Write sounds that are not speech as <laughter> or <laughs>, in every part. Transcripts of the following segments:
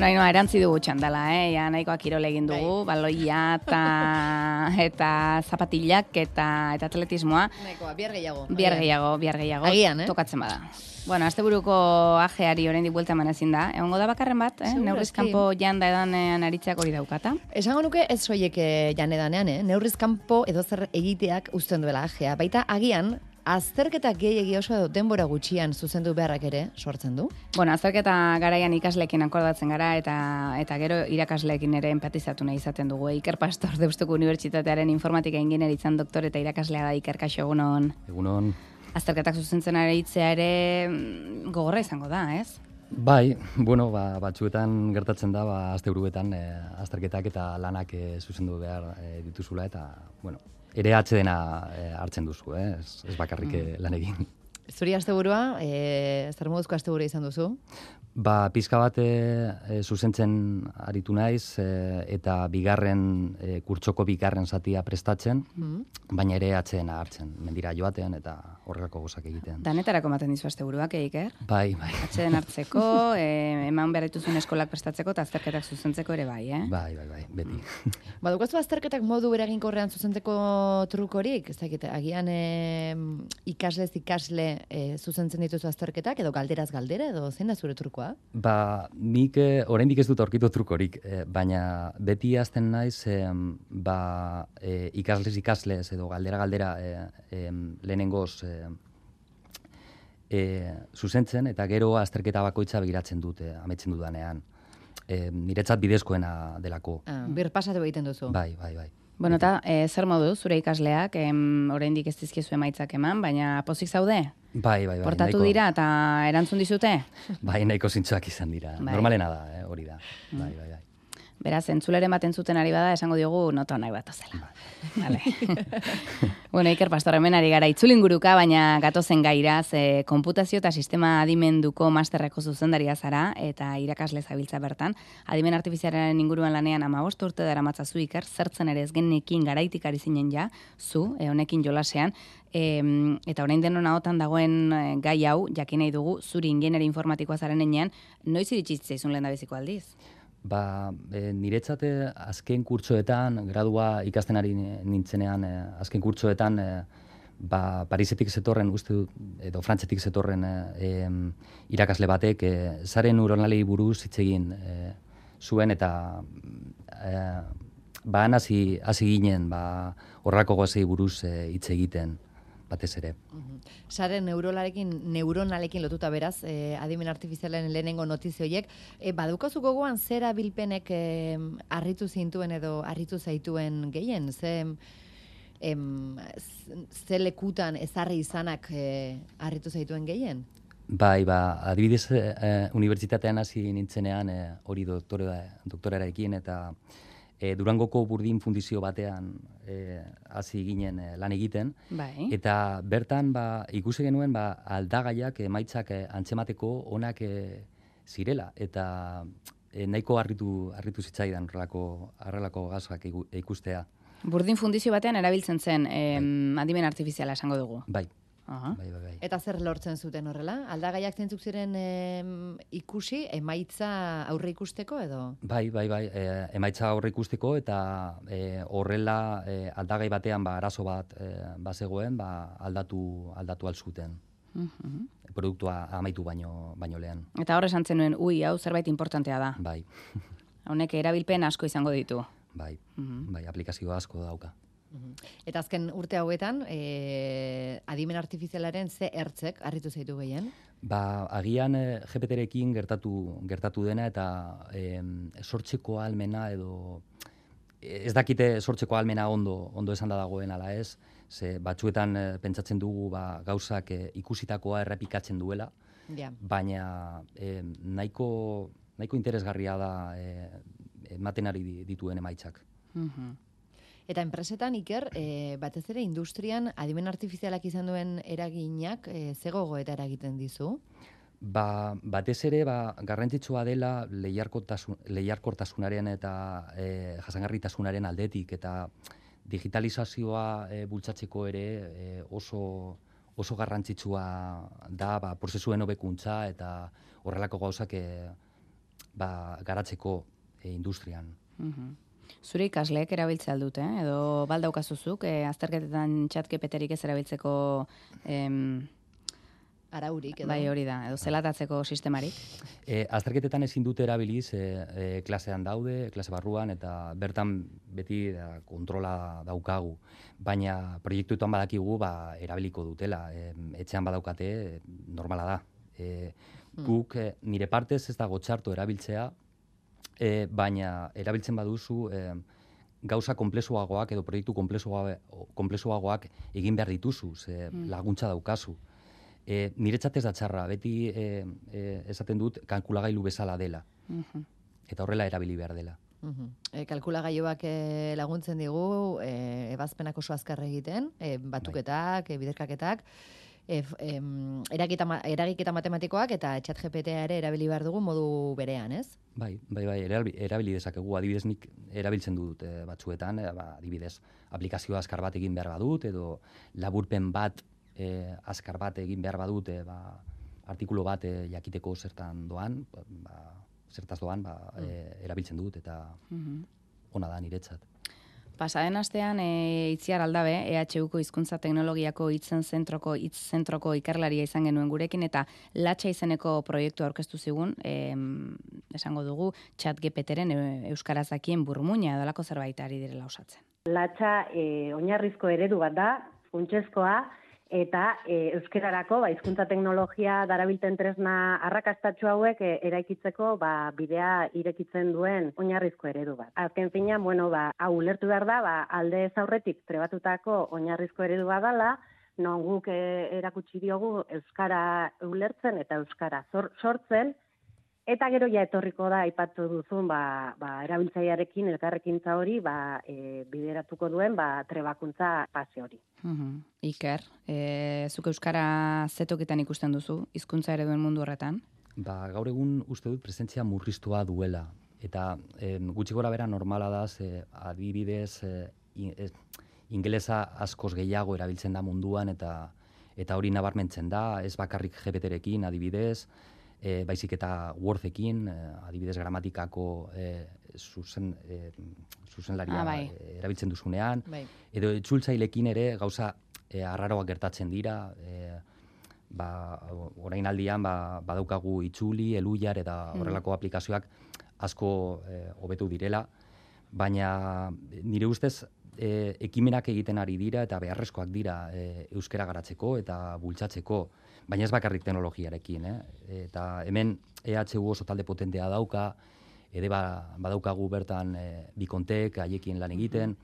Bueno, ino, erantzi dugu txandala, eh? Ja, nahikoa kirole egin dugu, Bai. baloia eta, <laughs> eta zapatilak eta, eta atletismoa. Nahikoa, bihar gehiago. Bihar gehiago, bihar gehiago. Agian, eh? Tokatzen bada. Bueno, asteburuko ajeari oraindik buelta eman ezin da. Egongo da bakarren bat, eh? Seguru, Neurriz eski. kanpo janda edanean aritzak hori daukata. Esango nuke ez soiek eh, janedanean, eh? Neurriz kanpo edo zer egiteak uzten duela ajea. Baita agian, azterketak gehiegi oso edo denbora gutxian zuzendu beharrak ere sortzen du. Bueno, azterketa garaian ikasleekin akordatzen gara eta eta gero irakasleekin ere empatizatu nahi izaten dugu. Iker Pastor Deustuko Unibertsitatearen informatika ingenieritzan doktor eta irakaslea da Iker Kaixo egunon. Egunon, Azterketak zuzentzen aritzea ere mm, gogorra izango da, ez? bai, bueno, ba, batzuetan gertatzen da, ba, azte buruetan, e, azterketak eta lanak e, zuzendu behar e, dituzula, eta, bueno, ere atxedena e, hartzen duzu, eh? ez, ez bakarrik mm. lan egin. Zuri asteburua, eh, zer moduzko asteburua izan duzu? Ba, pizka bat e, e, zuzentzen aritu naiz, e, eta bigarren, e, kurtsoko bigarren zatia prestatzen, Mm. baina ere atxedena hartzen, mendira joaten eta horrelako gozak egiten. Danetarako ematen dizu asteburuak, eh, Iker? Bai, bai, Atxeden hartzeko, <laughs> e, eman behar dituzun eskolak prestatzeko eta azterketak zuzentzeko ere bai, eh? bai, bai, bai, beti. Badukazu azterketak modu eraginkorrean zuzentzeko trukorik? Ez dakit, agian eh, ikaslez ikasle eh, zuzentzen dituzu azterketak, edo galderaz galdera, edo zein da zure trukoa? Ba, nik eh, oraindik ez dut aurkitu trukorik, eh, baina beti azten naiz em, ba, eh, ikaslez ikaslez edo galdera galdera eh, em, lehenengoz eh, eh, zuzentzen eta gero azterketa bakoitza begiratzen dut eh, ametzen dudanean. Eh, niretzat bidezkoena delako. Ah, birpasatu egiten duzu. Bai, bai, bai. Bueno, eta e, zer modu zure ikasleak, em, oraindik ez dizkiezu emaitzak eman, baina pozik zaude? Bai, bai, bai. Portatu nahiko- dira eta erantzun dizute? Bai, nahiko zintzoak izan dira. Bai. Normalena da, eh, hori da. Bai, bai, bai. Beraz, entzulere ematen zuten ari bada, esango diogu noto nahi bat zela. Vale. <laughs> bueno, Iker Pastor, hemen ari gara itzulinguruka, baina gatozen gaira, ze konputazio eta sistema adimenduko masterreko zuzendaria zara, eta irakasle zabiltza bertan. Adimen artifizialaren inguruan lanean ama urte dara matzazu Iker, zertzen ere ez genekin garaitik ari zinen ja, zu, e, honekin jolasean, Em, eta orain denon ahotan dagoen eh, gai hau, jakin nahi dugu, zuri ingeneri informatikoa zaren enean, noiz iritsi zaizun lehen aldiz? Ba, e, niretzat eh, azken kurtsoetan, gradua ikasten ari nintzenean, e, azken kurtsoetan, e, ba, Parisetik zetorren, uste dut, edo Frantzetik zetorren e, irakasle batek, e, zaren neuronalei buruz hitz egin e, zuen, eta e, ba, hasi ginen, ba, horrako gozei buruz e, egiten, batez ere. Sare neurolarekin, neuronalekin lotuta beraz, eh, adimen artifizialen lehenengo notizio horiek, eh, badukazu gogoan zera bilpenek eh, harritu zintuen edo harritu zaituen gehien, ze, em, ze lekutan ezarri izanak eh, harritu zaituen gehien? Bai, ba, adibidez, e, e, unibertsitatean hasi nintzenean e, hori doktore, doktorerarekin eta e, Durangoko burdin fundizio batean e, hasi ginen e, lan egiten. Bai. Eta bertan ba, ikusi genuen ba, aldagaiak emaitzak e, antzemateko onak e, zirela. Eta e, nahiko harritu, harritu zitzaidan horrelako, horrelako gazak iku- ikustea. Burdin fundizio batean erabiltzen zen em, adimen artifiziala esango dugu. Bai, Aha. bai, bai. bai. Eta zer lortzen zuten horrela? Aldagaiak zentzuk ziren em, ikusi, emaitza aurre ikusteko edo? Bai, bai, bai, e, emaitza aurre ikusteko eta e, horrela e, aldagai batean ba, arazo bat e, bazegoen, ba, aldatu aldatu alzuten. Mhm. Produktua amaitu baino baino lehen. Eta hor esan zenuen, ui, hau zerbait importantea da. Bai, Honek erabilpen asko izango ditu. bai, Mhm. bai, aplikazio asko dauka. Eta azken urte hauetan, e, adimen artifizialaren ze ertzek harritu zaitu gehien? Ba, agian e, GPT-rekin gertatu, gertatu dena eta e, sortzeko almena edo ez dakite sortzeko almena ondo ondo esan da dagoen ala ez, ze batzuetan e, pentsatzen dugu ba, gauzak e, ikusitakoa errepikatzen duela, Ja. baina e, nahiko, nahiko interesgarria da e, ematen ari di- dituen emaitzak. Mhm. Eta enpresetan, Iker, e, batez ere industrian adimen artifizialak izan duen eraginak e, ze gogoeta eragiten dizu? Ba, batez ere, ba, garrantzitsua dela lehiarkotasun, lehiarkortasunaren eta e, jasangarritasunaren aldetik, eta digitalizazioa e, bultzatzeko ere e, oso, oso garrantzitsua da ba, prozesuen hobekuntza eta horrelako gauzak e, ba, garatzeko e, industrian. Mhm. Zure ikasleek erabiltzea dute, eh? edo baldaukazuzuk, e, azterketetan txatkepeterik ez erabiltzeko em, Araurik edo. bai hori da, edo zelatatzeko sistemarik. E, azterketetan ezin dute erabiliz, e, e, klasean daude, klase barruan, eta bertan beti da, kontrola daukagu. Baina proiektuetan badakigu ba, erabiliko dutela. E, etxean badaukate, normala da. E, guk, e, nire partez ez dago txarto erabiltzea, e, baina erabiltzen baduzu, e, gauza konplezuagoak edo proiektu konplezuagoak egin behar dituzu, ze laguntza daukazu. E, niretzat ez da txarra, beti e, e, esaten dut kalkulagailu bezala dela. Mhm. Eta horrela erabili behar dela. Mhm. E, kalkulagailuak e, laguntzen digu e, ebazpenak oso azkar egiten, e, batuketak, e, biderkaketak, e, em, eragiketa, eragiketa matematikoak eta chat GPT ere erabili behar dugu modu berean, ez? Bai, bai, bai, erabili, erabili dezakegu, adibidez nik erabiltzen dut e, batzuetan, e, ba, adibidez, aplikazio azkar bat egin behar badut, edo laburpen bat e, azkar bat egin behar badut, e, ba, artikulu bat e, jakiteko zertan doan, ba, zertaz doan, ba, e, erabiltzen dut, eta Mhm. ona da niretzat. Pasaden astean e, itziar aldabe, EHUko hizkuntza teknologiako hitzen zentroko hitz zentroko ikerlaria izan genuen gurekin eta latxa izeneko proiektu aurkeztu zigun, em, esango dugu chat gepeteren euskarazakien burmuina edo alako zerbait ari direla osatzen. Latxa e, oinarrizko eredu bat da, funtsezkoa, eta e, euskerarako, ba, hizkuntza teknologia darabilten tresna arrakastatxu hauek e, eraikitzeko ba, bidea irekitzen duen oinarrizko eredu bat. Azken finean, bueno, ba, hau ulertu behar da, ba, alde ez aurretik trebatutako oinarrizko eredu bat dala, non guk e, erakutsi diogu euskara ulertzen eta euskara sortzen, Eta gero ja etorriko da aipatu duzun ba, ba, erabiltzailearekin elkarrekintza hori ba, e, bideratuko duen ba, trebakuntza fase hori. Mhm. Iker, e, zuk euskara zetoketan ikusten duzu, hizkuntza ere duen mundu horretan? Ba, gaur egun uste dut presentzia murriztua duela. Eta em, gutxi gora bera normala da, ze adibidez, e, in- ez- ingelesa askoz gehiago erabiltzen da munduan, eta eta hori nabarmentzen da, ez bakarrik GPT-rekin adibidez, e, baizik eta Wordekin, e, adibidez gramatikako e, zuzen, e, zuzenlaria Ah, bai. erabiltzen duzunean, Bai. edo itzultzailekin ere gauza e, arraroak gertatzen dira, e, ba, orain aldian ba, badaukagu itzuli, eluiar eta horrelako aplikazioak asko e, hobetu direla, baina nire ustez e, ekimenak egiten ari dira eta beharrezkoak dira e, euskera garatzeko eta bultzatzeko, baina ez bakarrik teknologiarekin, eh? Eta hemen EHU oso talde potentea dauka, ere ba, badaukagu bertan e, bikontek haiekin lan egiten,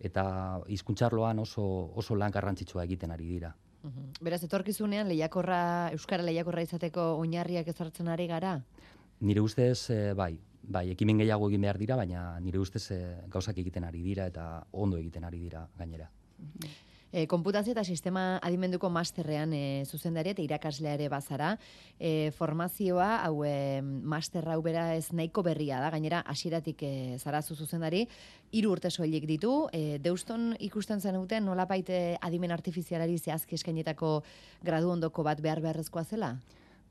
eta hizkuntzarloan oso, oso lan garrantzitsua egiten ari dira. Beraz, etorkizunean lehiakorra, euskara lehiakorra izateko oinarriak ezartzen ari gara? Nire ustez, e, bai, bai, ekimen gehiago egin behar dira, baina nire ustez e, gauzak egiten ari dira eta ondo egiten ari dira gainera. E, konputazio eta sistema adimenduko masterrean e, zuzendari eta irakaslea ere bazara. E, formazioa, hau e, master hau bera ez nahiko berria da, gainera hasieratik e, zarazu zuzendari, hiru urte soilik ditu, e, deuston ikusten zenuten nolapait e, adimen artifizialari zehazki eskainetako gradu ondoko bat behar beharrezkoa zela?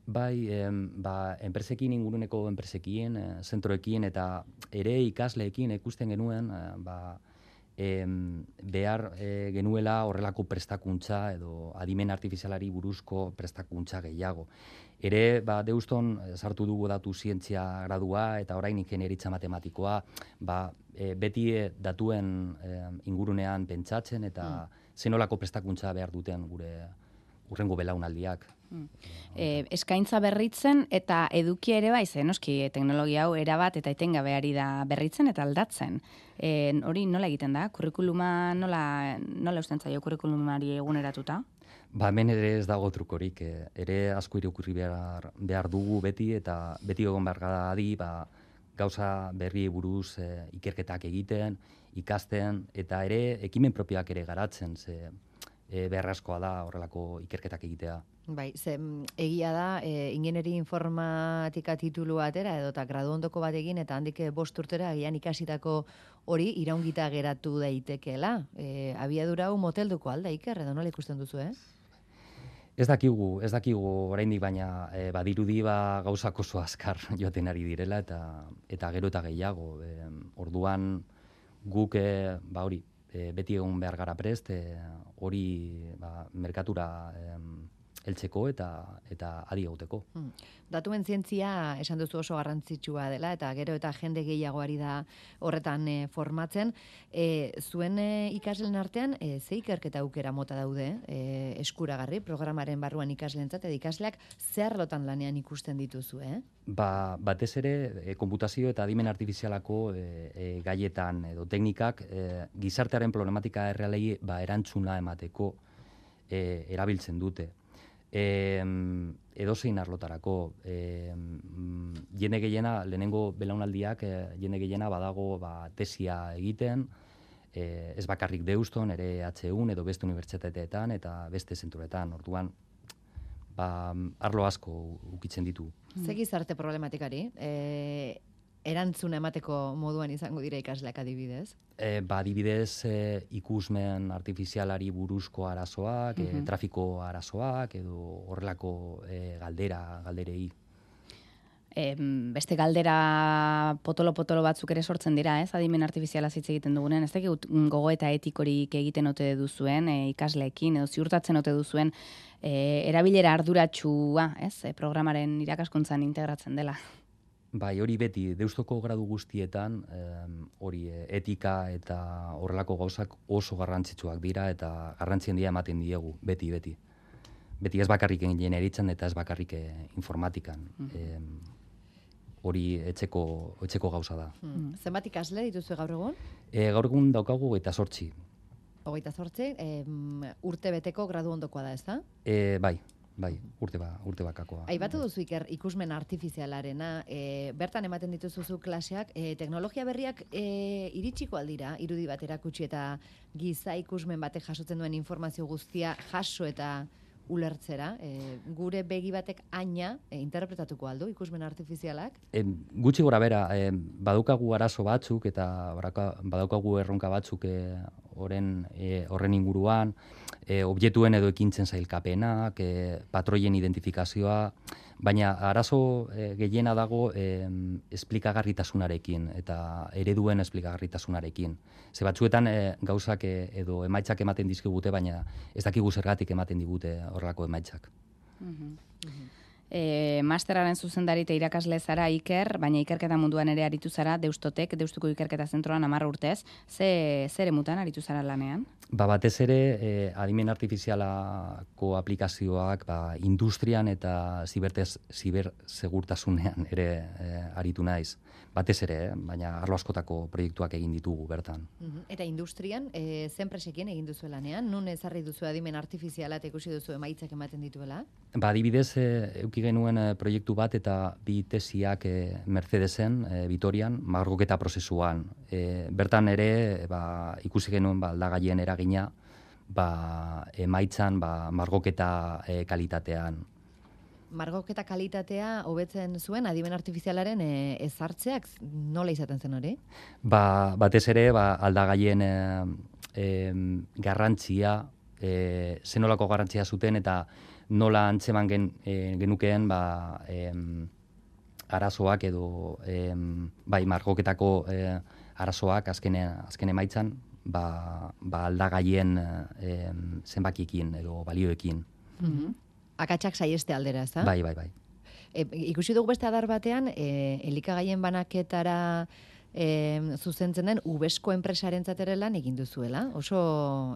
Bai, em, ba, enpresekin, inguruneko enpresekin, zentroekin eta ere ikasleekin ikusten genuen, ba, em, behar e, genuela horrelako prestakuntza edo adimen artifizialari buruzko prestakuntza gehiago. Ere, ba, deuston eh, sartu dugu datu zientzia gradua eta orain ingenieritza matematikoa, ba, e, beti e, datuen e, ingurunean pentsatzen eta zenolako prestakuntza behar duten gure urrengo belaunaldiak. E, eskaintza berritzen eta edukia ere bai, ze noski e, teknologia hau erabat eta etengabe ari da berritzen eta aldatzen. E, hori nola egiten da? Kurrikuluma nola, nola usten zaio kurrikulumari eguneratuta? Ba, hemen ere ez dago trukorik, eh, ere asko irakurri behar, behar dugu beti, eta beti egon behar gara adi, ba, gauza berri buruz eh, ikerketak egiten, ikasten, eta ere ekimen propioak ere garatzen, ze eh, beharrezkoa da horrelako ikerketak egitea. Bai, ze, egia da, e, ingeneri informatika titulu atera edo eta gradu ondoko bat egin eta handik eh, bost urtera agian ikasitako hori iraungita geratu daitekeela. E, abiadura hau motelduko alda, Iker, edo nola ikusten duzu, eh? Ez dakigu, ez dakigu oraindik baina e, badirudi ba gauzak oso azkar <laughs> joaten ari direla eta eta gero eta gehiago. E, orduan guk e, ba hori, e, beti egun behar gara prest, e, hori ba, merkatura e, eltzeko eta eta adi gauteko. Hmm. Datuen zientzia esan duzu oso garrantzitsua dela eta gero eta jende gehiagoari da horretan e, formatzen. E, zuen e, ikasleen artean e, ze ikerketa aukera mota daude e, eskuragarri programaren barruan ikaslentzat eta ikasleak zer lotan lanean ikusten dituzu, eh? Ba, batez ere, e, konputazio eta adimen artifizialako e, e, gaietan edo teknikak e, gizartearen problematika errealei ba, erantzuna emateko e, erabiltzen dute e, edozein arlotarako. E, jende gehiena, lehenengo belaunaldiak, e, jende gehiena badago ba, tesia egiten, e, ez bakarrik deuston, ere HU edo beste unibertsitateetan eta beste zenturetan. Orduan, ba, arlo asko ukitzen ditu. Zegizarte problematikari, e, erantzuna emateko moduan izango dira ikasleak adibidez? E, ba, adibidez, e, ikusmen artifizialari buruzko arazoak, e, trafiko arazoak, edo horrelako e, galdera, galderei. E, beste galdera potolo-potolo batzuk ere sortzen dira, ez? Adimen artifiziala hitz egiten dugunen, ez dakit gogo eta etikorik egiten ote duzuen e, ikasleekin, edo ziurtatzen ote duzuen e, erabilera arduratsua, ez? E, programaren irakaskuntzan integratzen dela. Bai, hori beti, deustoko gradu guztietan, hori eh, etika eta horrelako gauzak oso garrantzitsuak dira eta garrantzien dira ematen diegu, beti, beti. Beti ez bakarrik eritzen eta ez bakarrik eh, informatikan. Mm hori etxeko, etxeko gauza da. Mm. Zenbat ikasle dituzu gaur egun? E, gaur egun daukagu eta sortzi. Hogeita sortzi, urte beteko gradu ondokoa da, ez da? E, bai, Bai, urte ba, urte bakakoa. Aibatu duzu iker ikusmen artifizialarena, e, bertan ematen dituzuzu klaseak, e, teknologia berriak e, iritsiko aldira, irudi bat erakutsi eta giza ikusmen batek jasotzen duen informazio guztia jaso eta ulertzera, e, gure begi batek aina e, interpretatuko aldu ikusmen artifizialak? E, gutxi gora bera, e, badaukagu arazo batzuk eta badaukagu erronka batzuk e, horren e, horren inguruan, e, objektuen edo ekintzen zailkapenak, e, patroien identifikazioa, baina arazo e, gehiena dago e, esplikagarritasunarekin eta ereduen esplikagarritasunarekin. Ze batzuetan e, gauzak e, edo emaitzak ematen dizkigute, baina ez dakigu zergatik ematen digute horrelako emaitzak. Mm e, masteraren zuzendari eta irakasle zara Iker, baina ikerketa munduan ere aritu zara Deustotek, Deustuko ikerketa zentroan 10 urtez. Ze zer emutan aritu zara lanean? Ba, batez ere, e, adimen artifizialako aplikazioak ba, industrian eta zibertez, zibersegurtasunean ere e, aritu naiz batez ere, eh? baina arlo askotako proiektuak egin ditugu bertan. Eta industrian, e, zen presekien egin duzu lanean? Nun ezarri duzu adimen artifiziala eta ikusi duzu emaitzak ematen dituela? Ba, adibidez, e, euki genuen e, proiektu bat eta bi tesiak e, Mercedesen, e, Vitorian, margoketa prozesuan. E, bertan ere, ba, ikusi genuen ba, aldagaien eragina, ba, emaitzan ba, margoketa e, kalitatean margoketa kalitatea hobetzen zuen adimen artifizialaren e, ezartzeak nola izaten zen hori? Ba, batez ere ba, aldagaien e, e, garrantzia, e, zenolako garrantzia zuten eta nola antzeman gen, e, genukeen ba, e, arazoak edo e, bai margoketako e, arazoak azkene, azkene maitzan ba, ba aldagaien e, zenbakiekin edo balioekin. Mm akatsak saieste aldera, ez da? Bai, bai, bai. E, ikusi dugu beste adar batean, e, elikagaien banaketara e, zuzentzen den ubesko enpresaren zatera lan egin duzuela. Oso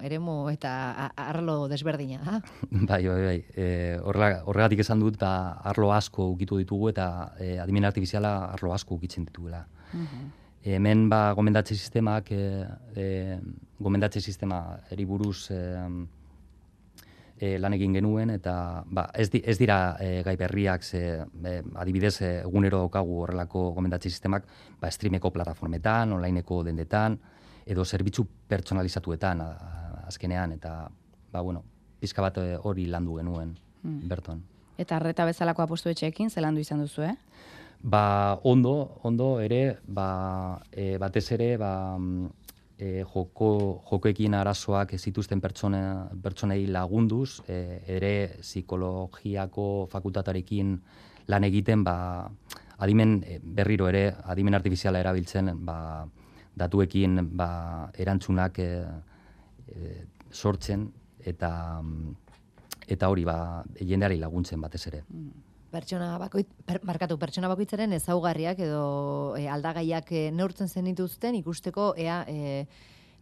eremo eta arlo desberdina, ha? <laughs> Bai, bai, bai. E, horregatik esan dut, ba, arlo asko ukitu ditugu eta e, adimen artifiziala arlo asko ukitzen dituela. Uh Hemen ba, gomendatze sistemak, e, e, gomendatze sistema eriburuz e, e, lan egin genuen eta ba, ez, di, ez dira e, gai berriak ze, e, adibidez egunero daukagu horrelako gomendatzi sistemak ba, streameko plataformetan, onlineko dendetan edo zerbitzu pertsonalizatuetan azkenean eta ba, bueno, pizka bat hori landu genuen hmm. berton. Eta arreta bezalako apostu etxeekin, ze landu izan duzu, eh? Ba, ondo, ondo ere, ba, e, batez ere, ba, e, joko, jokoekin arazoak ez zituzten pertsona, pertsonei lagunduz, e, ere psikologiako fakultatarekin lan egiten, ba, adimen e, berriro ere, adimen artifiziala erabiltzen, ba, datuekin ba, erantzunak e, e, sortzen, eta eta hori ba, jendeari laguntzen batez ere. Pertsona bakoit, per, markatu, pertsona bakoitzaren ezaugarriak edo e, aldagaiak e, neurtzen zen dituzten ikusteko ea e,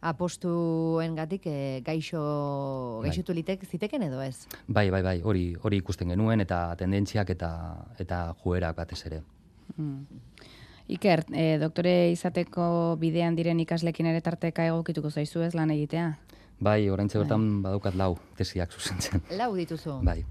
apostuen gatik e, gaixo, Bai. gaixotu litek ziteken edo ez? Bai, bai, bai, hori hori ikusten genuen eta tendentziak eta eta joerak batez ere. Iker, e, doktore izateko bidean diren ikaslekin ere tarteka egokituko zaizu ez lan egitea? Bai, oraintze bertan badaukat lau tesiak zuzentzen. Lau dituzu. Bai,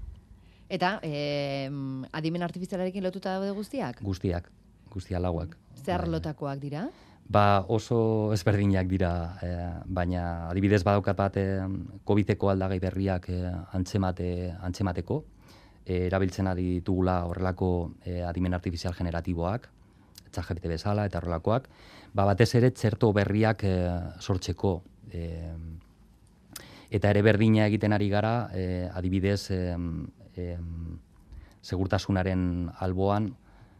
Eta e, adimen artifizialarekin lotuta daude guztiak? guztiak, guztia lauak. Zer Bai. lotakoak dira? Ba, oso ezberdinak dira, eh, baina adibidez badaukat bat eh, COVID-eko aldagai berriak eh, antzemate, antzemateko, eh, erabiltzen ari ditugula horrelako eh, adimen artifizial generatiboak, ChatGPT bezala eta horrelakoak, ba, batez ere txerto berriak eh, sortzeko. Eh, eta ere berdina egiten ari gara, eh, adibidez, eh, eh, segurtasunaren alboan,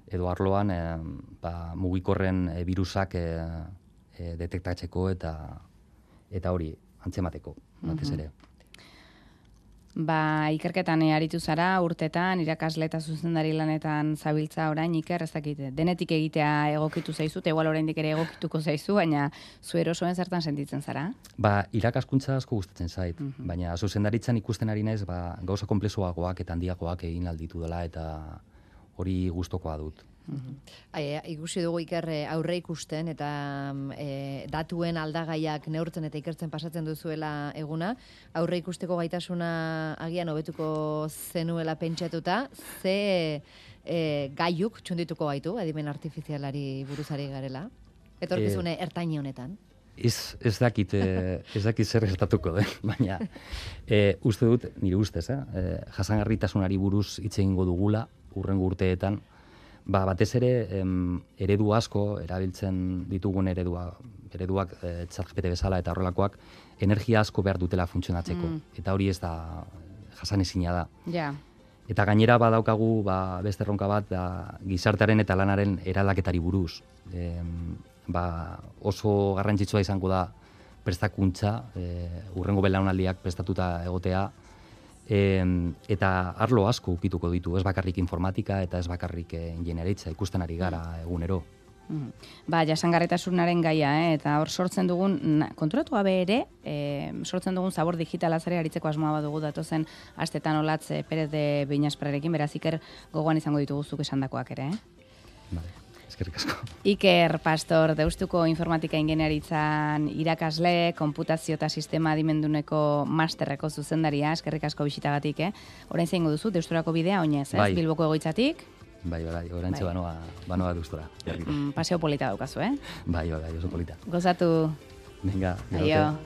edo arloan e, ba, mugikorren e, virusak e, e, detektatzeko eta eta hori antzemateko batez ere. Ba, ikerketan e, aritu zara, urtetan, irakasle eta zuzendari lanetan zabiltza orain, iker, ez dakit, denetik egitea egokitu zaizu, eta igual oraindik ere egokituko zaizu, baina zu erosoen zertan sentitzen zara? Ba, irakaskuntza asko gustatzen zait, baina zuzendaritzan ikusten ari naiz ba, gauza konplexuagoak eta handiagoak egin alditu dela eta hori gustokoa dut. Ai, ikusi dugu iker eh, aurre ikusten eta eh, datuen aldagaiak neurtzen eta ikertzen pasatzen duzuela eguna. Aurre ikusteko gaitasuna agian hobetuko zenuela pentsatuta, ze eh, gaiuk txundituko gaitu adimen artifizialari buruzari garela? Etorkizune ertaini honetan. Ez, ez dakit, eh, ez dakit zer gertatuko den, <laughs> baina eh, uste dut, nire ustez, eh, eh, jasangarritasunari buruz hitz egingo dugula, urrengo urteetan, ba, batez ere em, eredu asko, erabiltzen ditugun eredua, ereduak eh, ChatGPT bezala eta horrelakoak, energia asko behar dutela funtzionatzeko. Eta hori ez da jasanezina da. Ja, Eta gainera badaukagu ba, beste erronka bat da, gizartearen eta lanaren eraldaketari buruz. Em, ba, oso garrantzitsua izango da prestakuntza, e, urrengo belaunaldiak prestatuta egotea, em, eta arlo asko ukituko ditu, ez bakarrik informatika eta ez bakarrik eh, ingenieritza ikusten ari gara egunero. Mhm. Ba, jasangarritasunaren gaia, eh? eta hor sortzen dugun, konturatu gabe ere, e, sortzen dugun zabor digitala zare aritzeko asmoa badugu datozen astetan olatz e, Perez de Beinasprarekin, beraz iker gogoan izango ditugu zuk esandakoak ere, eh? Vale. Eskerrik asko. Iker Pastor, deustuko informatika ingeniaritzan irakasle, konputazio eta sistema adimenduneko masterreko zuzendaria, eskerrik asko bisitagatik, eh? Orain zeingo duzu, deusturako bidea, oinez, ez? Bai. Bilboko egoitzatik, Bai, bai, bai, orantxe Bai. banoa, banoa berriro. mm, paseo polita daukazu, eh? Bai, bai, bai, oso polita. Gozatu, Venga, aio.